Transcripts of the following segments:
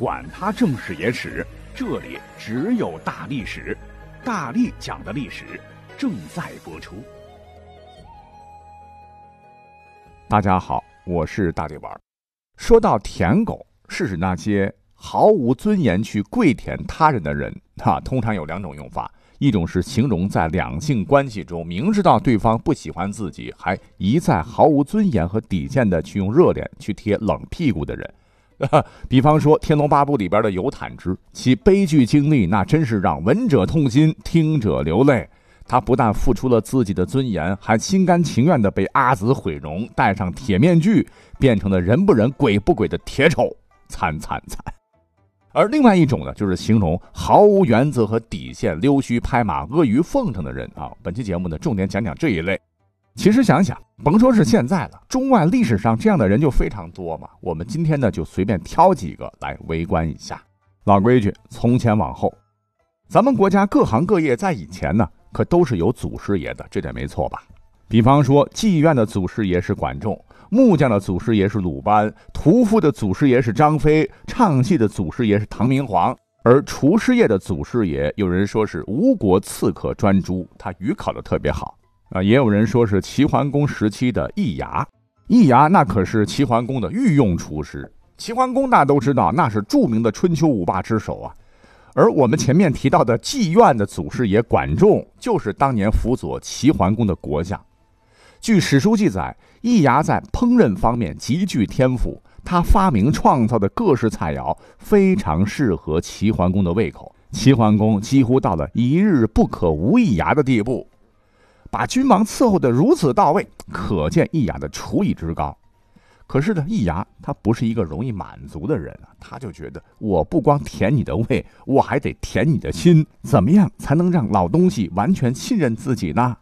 管他正史野史，这里只有大历史，大力讲的历史正在播出。大家好，我是大力丸。说到舔狗，是指那些毫无尊严去跪舔他人的人。哈，通常有两种用法，一种是形容在两性关系中明知道对方不喜欢自己，还一再毫无尊严和底线的去用热脸去贴冷屁股的人。比方说《天龙八部》里边的游坦之，其悲剧经历那真是让闻者痛心，听者流泪。他不但付出了自己的尊严，还心甘情愿地被阿紫毁容，戴上铁面具，变成了人不人鬼不鬼的铁丑，惨惨惨。而另外一种呢，就是形容毫无原则和底线、溜须拍马、阿谀奉承的人啊。本期节目呢，重点讲讲这一类。其实想想，甭说是现在了，中外历史上这样的人就非常多嘛。我们今天呢，就随便挑几个来围观一下。老规矩，从前往后，咱们国家各行各业在以前呢，可都是有祖师爷的，这点没错吧？比方说，妓院的祖师爷是管仲，木匠的祖师爷是鲁班，屠夫的祖师爷是张飞，唱戏的祖师爷是唐明皇，而厨师业的祖师爷，有人说是吴国刺客专诸，他语考的特别好。啊，也有人说是齐桓公时期的易牙，易牙那可是齐桓公的御用厨师。齐桓公大家都知道，那是著名的春秋五霸之首啊。而我们前面提到的妓院的祖师爷管仲，就是当年辅佐齐桓公的国相。据史书记载，易牙在烹饪方面极具天赋，他发明创造的各式菜肴非常适合齐桓公的胃口。齐桓公几乎到了一日不可无易牙的地步。把君王伺候得如此到位，可见易牙的厨艺之高。可是呢，易牙他不是一个容易满足的人啊，他就觉得我不光填你的胃，我还得填你的心。怎么样才能让老东西完全信任自己呢？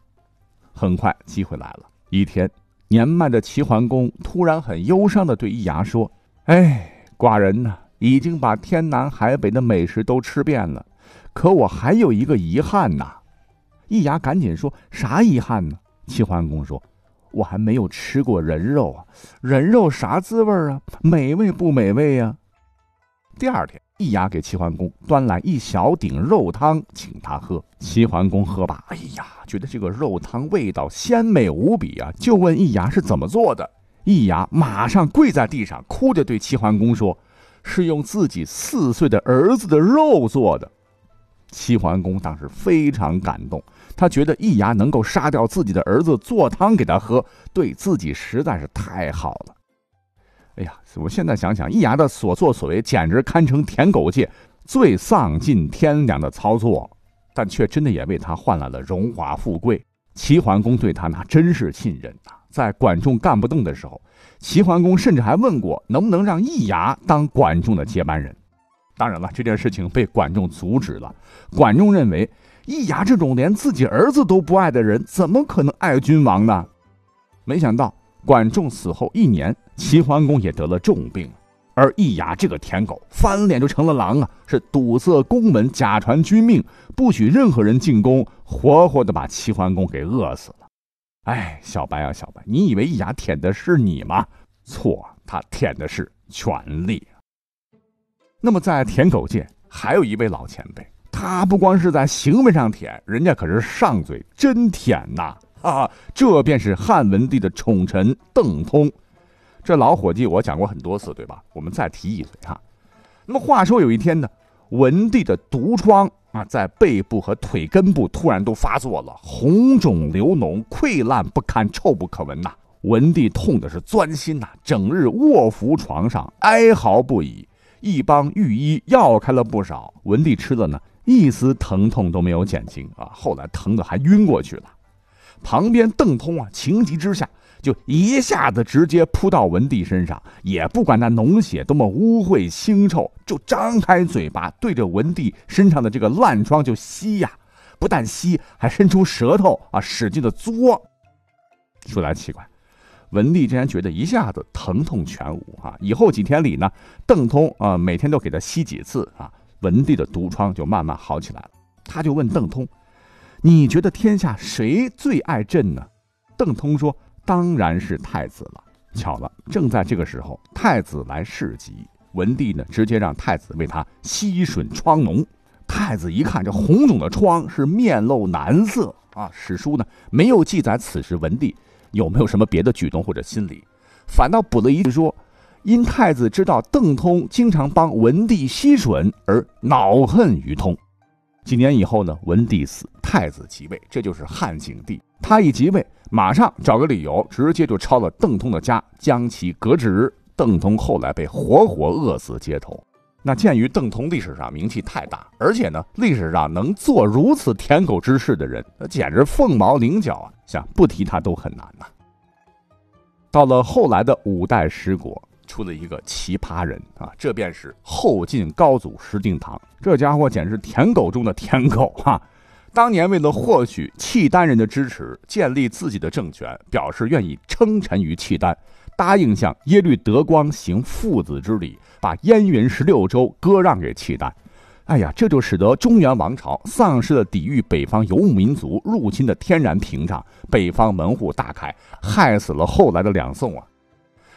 很快，机会来了。一天，年迈的齐桓公突然很忧伤地对易牙说：“哎，寡人呢，已经把天南海北的美食都吃遍了，可我还有一个遗憾呐。”易牙赶紧说：“啥遗憾呢？”齐桓公说：“我还没有吃过人肉啊，人肉啥滋味啊？美味不美味呀？”第二天，易牙给齐桓公端来一小鼎肉汤，请他喝。齐桓公喝罢，哎呀，觉得这个肉汤味道鲜美无比啊，就问易牙是怎么做的。易牙马上跪在地上，哭着对齐桓公说：“是用自己四岁的儿子的肉做的。”齐桓公当时非常感动。他觉得易牙能够杀掉自己的儿子做汤给他喝，对自己实在是太好了。哎呀，我现在想想，易牙的所作所为简直堪称舔狗界最丧尽天良的操作，但却真的也为他换来了荣华富贵。齐桓公对他那真是信任呐。在管仲干不动的时候，齐桓公甚至还问过能不能让易牙当管仲的接班人。当然了，这件事情被管仲阻止了。管仲认为。易牙这种连自己儿子都不爱的人，怎么可能爱君王呢？没想到管仲死后一年，齐桓公也得了重病，而易牙这个舔狗翻脸就成了狼啊！是堵塞宫门，假传君命，不许任何人进宫，活活的把齐桓公给饿死了。哎，小白啊，小白，你以为易牙舔的是你吗？错，他舔的是权力。那么在舔狗界，还有一位老前辈。他不光是在行为上舔，人家可是上嘴真舔呐！哈，这便是汉文帝的宠臣邓通。这老伙计我讲过很多次，对吧？我们再提一嘴哈。那么话说有一天呢，文帝的毒疮啊，在背部和腿根部突然都发作了，红肿流脓，溃烂不堪，臭不可闻呐。文帝痛的是钻心呐，整日卧伏床上，哀嚎不已。一帮御医药开了不少，文帝吃了呢。一丝疼痛都没有减轻啊！后来疼的还晕过去了。旁边邓通啊，情急之下就一下子直接扑到文帝身上，也不管那脓血多么污秽腥臭，就张开嘴巴对着文帝身上的这个烂疮就吸呀！不但吸，还伸出舌头啊，使劲的嘬。说来奇怪，文帝竟然觉得一下子疼痛全无啊！以后几天里呢，邓通啊每天都给他吸几次啊。文帝的毒疮就慢慢好起来了，他就问邓通：“你觉得天下谁最爱朕呢？”邓通说：“当然是太子了。”巧了，正在这个时候，太子来市集，文帝呢直接让太子为他吸吮疮脓。太子一看这红肿的疮是面露难色啊，史书呢没有记载此时文帝有没有什么别的举动或者心理，反倒补了一句说，因太子知道邓通经常帮文帝吸吮而恼恨于通。几年以后呢，文帝死，太子即位，这就是汉景帝。他一即位，马上找个理由，直接就抄了邓通的家，将其革职。邓通后来被活活饿死街头。那鉴于邓通历史上名气太大，而且呢，历史上能做如此舔狗之事的人，简直凤毛麟角啊！想不提他都很难呐。到了后来的五代十国，出了一个奇葩人啊，这便是后晋高祖石敬瑭。这家伙简直舔狗中的舔狗哈！当年为了获取契丹人的支持，建立自己的政权，表示愿意称臣于契丹，答应向耶律德光行父子之礼，把燕云十六州割让给契丹。哎呀，这就使得中原王朝丧失了抵御北方游牧民族入侵的天然屏障，北方门户大开，害死了后来的两宋啊！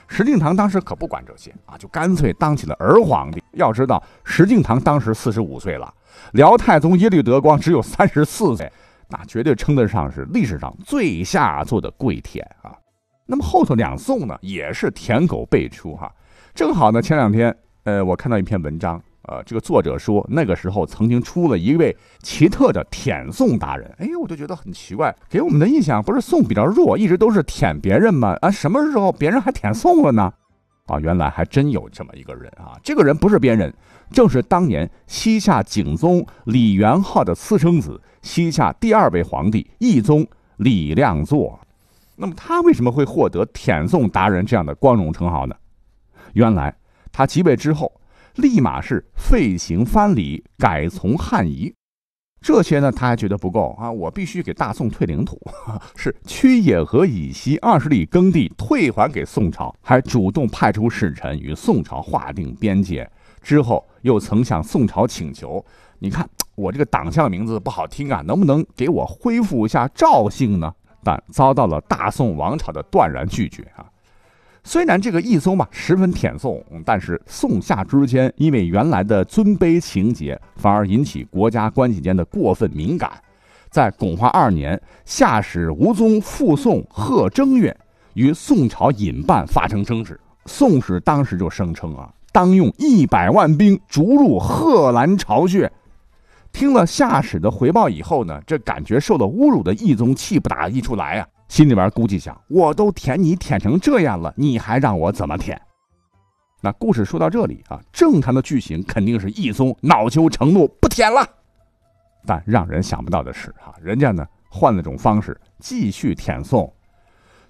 石敬瑭当时可不管这些啊，就干脆当起了儿皇帝。要知道，石敬瑭当时四十五岁了。辽太宗耶律德光只有三十四岁，那绝对称得上是历史上最下作的跪舔啊！那么后头两宋呢，也是舔狗辈出哈。正好呢，前两天，呃，我看到一篇文章，呃，这个作者说那个时候曾经出了一位奇特的舔宋达人，哎，我就觉得很奇怪，给我们的印象不是宋比较弱，一直都是舔别人吗？啊，什么时候别人还舔宋了呢？啊，原来还真有这么一个人啊！这个人不是别人，正是当年西夏景宗李元昊的私生子，西夏第二位皇帝懿宗李亮作。那么他为什么会获得舔宋达人这样的光荣称号呢？原来他即位之后，立马是废行藩礼，改从汉仪。这些呢，他还觉得不够啊！我必须给大宋退领土，是曲野河以西二十里耕地退还给宋朝，还主动派出使臣与宋朝划定边界。之后又曾向宋朝请求：“你看我这个党项名字不好听啊，能不能给我恢复一下赵姓呢？”但遭到了大宋王朝的断然拒绝啊！虽然这个义宗嘛十分舔宋，但是宋夏之间因为原来的尊卑情节，反而引起国家关系间的过分敏感。在巩化二年，夏使吴宗复宋贺正月，与宋朝引办发生争执。宋史当时就声称啊，当用一百万兵逐入贺兰巢穴。听了夏使的回报以后呢，这感觉受了侮辱的义宗气不打一处来啊。心里边估计想，我都舔你舔成这样了，你还让我怎么舔？那故事说到这里啊，正常的剧情肯定是懿宗恼羞成怒，不舔了。但让人想不到的是，哈，人家呢换了种方式，继续舔宋。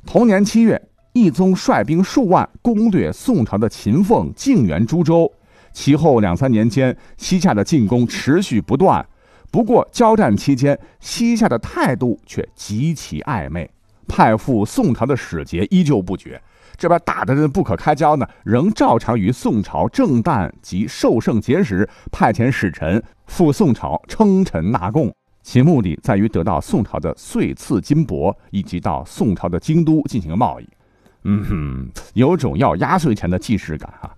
同年七月，懿宗率兵数万攻略宋朝的秦凤、泾原诸州。其后两三年间，西夏的进攻持续不断。不过交战期间，西夏的态度却极其暧昧。派赴宋朝的使节依旧不绝，这边打的人不可开交呢，仍照常于宋朝正旦及寿圣节时派遣使臣赴宋朝称臣纳贡，其目的在于得到宋朝的岁赐金帛，以及到宋朝的京都进行贸易。嗯哼，有种要压岁钱的既视感啊！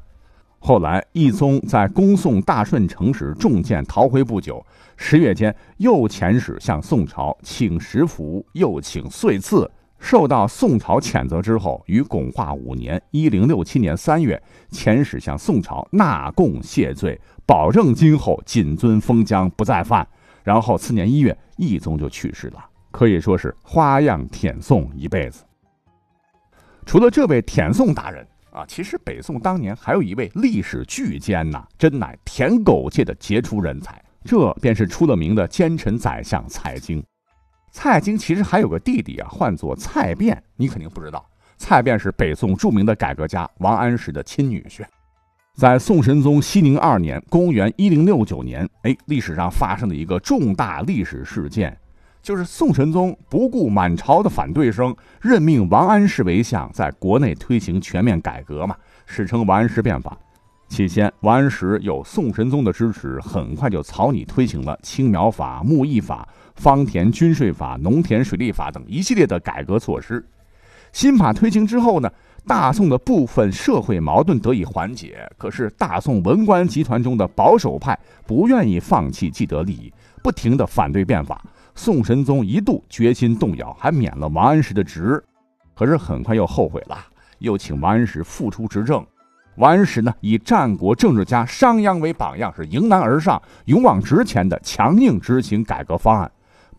后来懿宗在攻宋大顺城时中箭逃回不久，十月间又遣使向宋朝请食符，又请岁赐。受到宋朝谴责之后，于巩化五年（一零六七年三月）遣使向宋朝纳贡谢罪，保证今后谨遵封疆，不再犯。然后次年一月，懿宗就去世了，可以说是花样舔宋一辈子。除了这位舔宋达人啊，其实北宋当年还有一位历史巨奸呐，真乃舔狗界的杰出人才，这便是出了名的奸臣宰相蔡京。蔡京其实还有个弟弟啊，唤作蔡卞，你肯定不知道。蔡卞是北宋著名的改革家王安石的亲女婿。在宋神宗熙宁二年（公元1069年），哎，历史上发生的一个重大历史事件，就是宋神宗不顾满朝的反对声，任命王安石为相，在国内推行全面改革嘛，史称王安石变法。期间，王安石有宋神宗的支持，很快就草拟推行了青苗法、牧役法。方田均税法、农田水利法等一系列的改革措施，新法推行之后呢，大宋的部分社会矛盾得以缓解。可是大宋文官集团中的保守派不愿意放弃既得利益，不停地反对变法。宋神宗一度决心动摇，还免了王安石的职。可是很快又后悔了，又请王安石复出执政。王安石呢，以战国政治家商鞅为榜样，是迎难而上、勇往直前的强硬执行改革方案。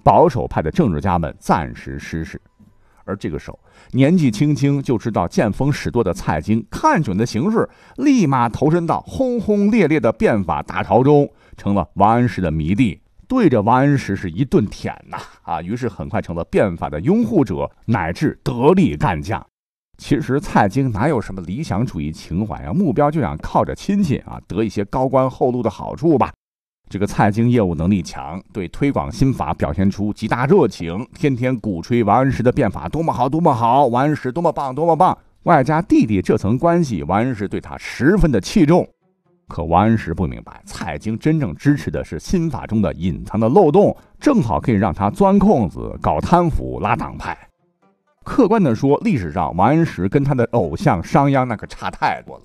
保守派的政治家们暂时失势，而这个时候年纪轻轻就知道见风使舵的蔡京，看准了形势，立马投身到轰轰烈烈的变法大潮中，成了王安石的迷弟，对着王安石是一顿舔呐啊！于是很快成了变法的拥护者，乃至得力干将。其实蔡京哪有什么理想主义情怀啊？目标就想靠着亲戚啊，得一些高官厚禄的好处吧。这个蔡京业务能力强，对推广新法表现出极大热情，天天鼓吹王安石的变法多么好，多么好，王安石多么棒，多么棒。外加弟弟这层关系，王安石对他十分的器重。可王安石不明白，蔡京真正支持的是新法中的隐藏的漏洞，正好可以让他钻空子、搞贪腐、拉党派。客观的说，历史上王安石跟他的偶像商鞅那可差太多了。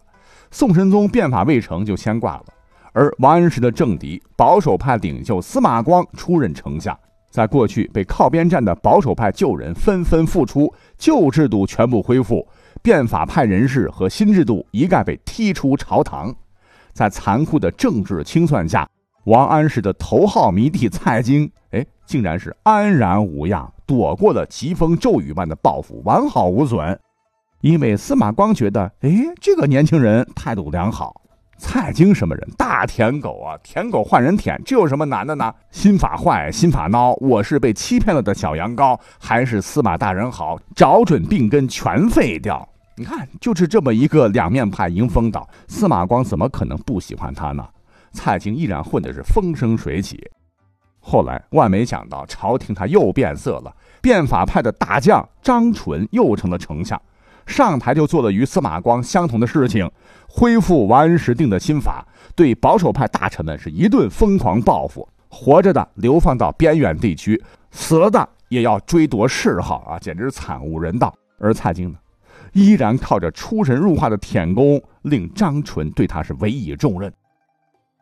宋神宗变法未成就先挂了。而王安石的政敌保守派领袖司马光出任丞相，在过去被靠边站的保守派旧人纷纷复出，旧制度全部恢复，变法派人士和新制度一概被踢出朝堂。在残酷的政治清算下，王安石的头号迷弟蔡京，哎，竟然是安然无恙，躲过了疾风骤雨般的报复，完好无损。因为司马光觉得，哎，这个年轻人态度良好。蔡京什么人？大舔狗啊！舔狗换人舔，这有什么难的呢？心法坏，心法孬。我是被欺骗了的小羊羔，还是司马大人好？找准病根，全废掉。你看，就是这么一个两面派迎风倒。司马光怎么可能不喜欢他呢？蔡京依然混的是风生水起。后来万没想到，朝廷他又变色了，变法派的大将张纯又成了丞相。上台就做了与司马光相同的事情，恢复王安石定的新法，对保守派大臣们是一顿疯狂报复，活着的流放到边远地区，死了的也要追夺谥号啊，简直惨无人道。而蔡京呢，依然靠着出神入化的舔功，令张纯对他是委以重任。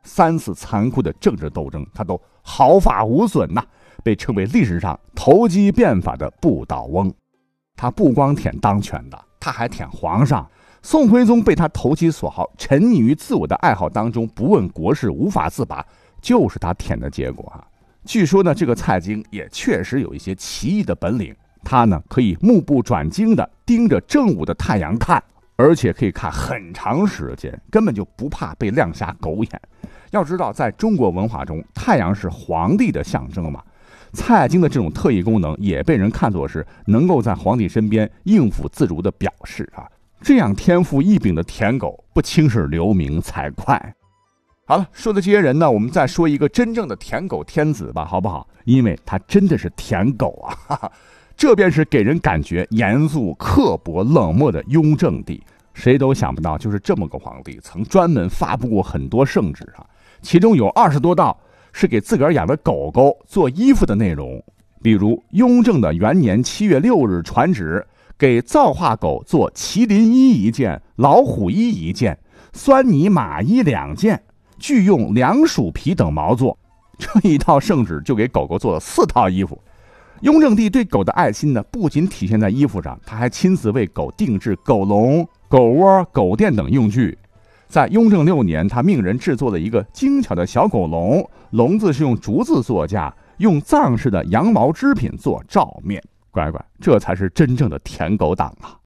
三次残酷的政治斗争，他都毫发无损呐，被称为历史上投机变法的不倒翁。他不光舔当权的。他还舔皇上，宋徽宗被他投其所好，沉溺于自我的爱好当中，不问国事，无法自拔，就是他舔的结果啊！据说呢，这个蔡京也确实有一些奇异的本领，他呢可以目不转睛的盯着正午的太阳看，而且可以看很长时间，根本就不怕被亮瞎狗眼。要知道，在中国文化中，太阳是皇帝的象征嘛。蔡京的这种特异功能也被人看作是能够在皇帝身边应付自如的表示啊！这样天赋异禀的舔狗不轻视留名才怪。好了，说的这些人呢，我们再说一个真正的舔狗天子吧，好不好？因为他真的是舔狗啊！哈哈，这便是给人感觉严肃、刻薄、冷漠的雍正帝。谁都想不到，就是这么个皇帝，曾专门发布过很多圣旨啊，其中有二十多道。是给自个儿养的狗狗做衣服的内容，比如雍正的元年七月六日传旨，给造化狗做麒麟衣一件、老虎衣一件、酸泥马衣两件，俱用凉鼠皮等毛做。这一套圣旨就给狗狗做了四套衣服。雍正帝对狗的爱心呢，不仅体现在衣服上，他还亲自为狗定制狗笼、狗窝、狗垫等用具。在雍正六年，他命人制作了一个精巧的小狗笼，笼子是用竹子做架，用藏式的羊毛织品做罩面。乖乖，这才是真正的舔狗党啊！